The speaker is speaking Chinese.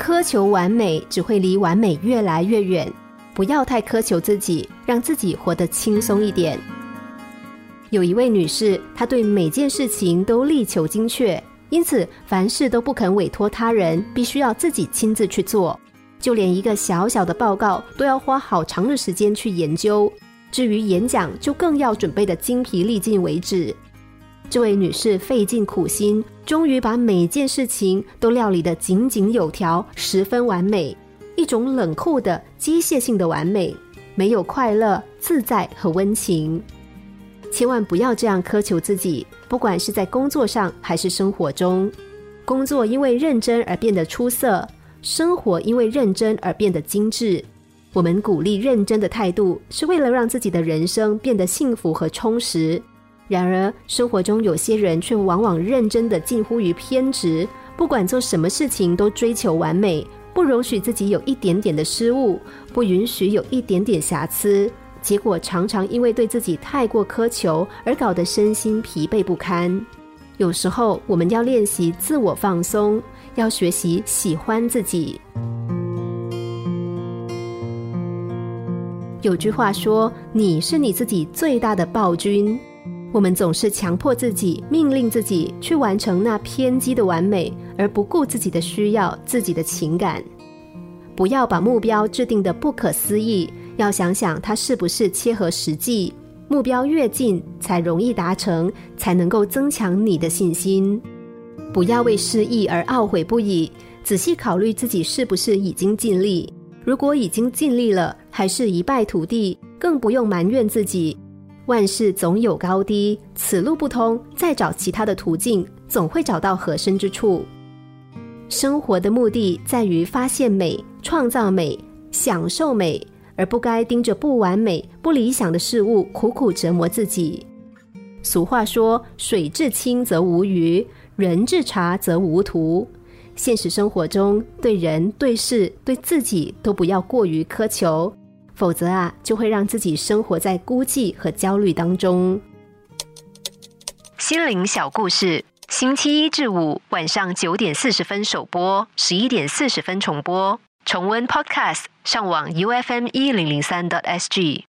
苛求完美只会离完美越来越远。不要太苛求自己，让自己活得轻松一点。有一位女士，她对每件事情都力求精确，因此凡事都不肯委托他人，必须要自己亲自去做。就连一个小小的报告，都要花好长的时间去研究。至于演讲，就更要准备的精疲力尽为止。这位女士费尽苦心，终于把每件事情都料理得井井有条，十分完美。一种冷酷的机械性的完美，没有快乐、自在和温情。千万不要这样苛求自己，不管是在工作上还是生活中。工作因为认真而变得出色，生活因为认真而变得精致。我们鼓励认真的态度，是为了让自己的人生变得幸福和充实。然而，生活中有些人却往往认真的近乎于偏执，不管做什么事情都追求完美，不容许自己有一点点的失误，不允许有一点点瑕疵。结果常常因为对自己太过苛求，而搞得身心疲惫不堪。有时候，我们要练习自我放松，要学习喜欢自己。有句话说：“你是你自己最大的暴君。”我们总是强迫自己、命令自己去完成那偏激的完美，而不顾自己的需要、自己的情感。不要把目标制定的不可思议，要想想它是不是切合实际。目标越近，才容易达成，才能够增强你的信心。不要为失意而懊悔不已，仔细考虑自己是不是已经尽力。如果已经尽力了，还是一败涂地，更不用埋怨自己。万事总有高低，此路不通，再找其他的途径，总会找到合身之处。生活的目的在于发现美、创造美、享受美，而不该盯着不完美、不理想的事物苦苦折磨自己。俗话说：“水至清则无鱼，人至察则无徒。”现实生活中，对人、对事、对自己都不要过于苛求。否则啊，就会让自己生活在孤寂和焦虑当中。心灵小故事，星期一至五晚上九点四十分首播，十一点四十分重播。重温 Podcast，上网 U F M 一零零三 t S G。